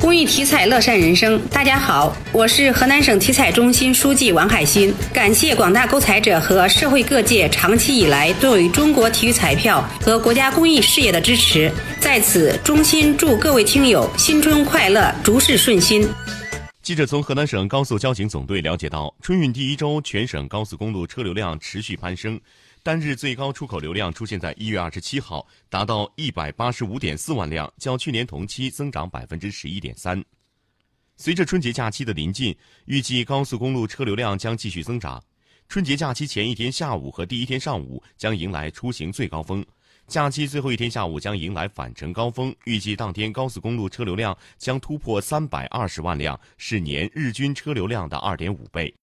公益体彩乐善人生，大家好，我是河南省体彩中心书记王海鑫。感谢广大购彩者和社会各界长期以来对中国体育彩票和国家公益事业的支持，在此衷心祝各位听友新春快乐，诸事顺心。记者从河南省高速交警总队了解到，春运第一周，全省高速公路车流量持续攀升。单日最高出口流量出现在一月二十七号，达到一百八十五点四万辆，较去年同期增长百分之十一点三。随着春节假期的临近，预计高速公路车流量将继续增长。春节假期前一天下午和第一天上午将迎来出行最高峰，假期最后一天下午将迎来返程高峰。预计当天高速公路车流量将突破三百二十万辆，是年日均车流量的二点五倍。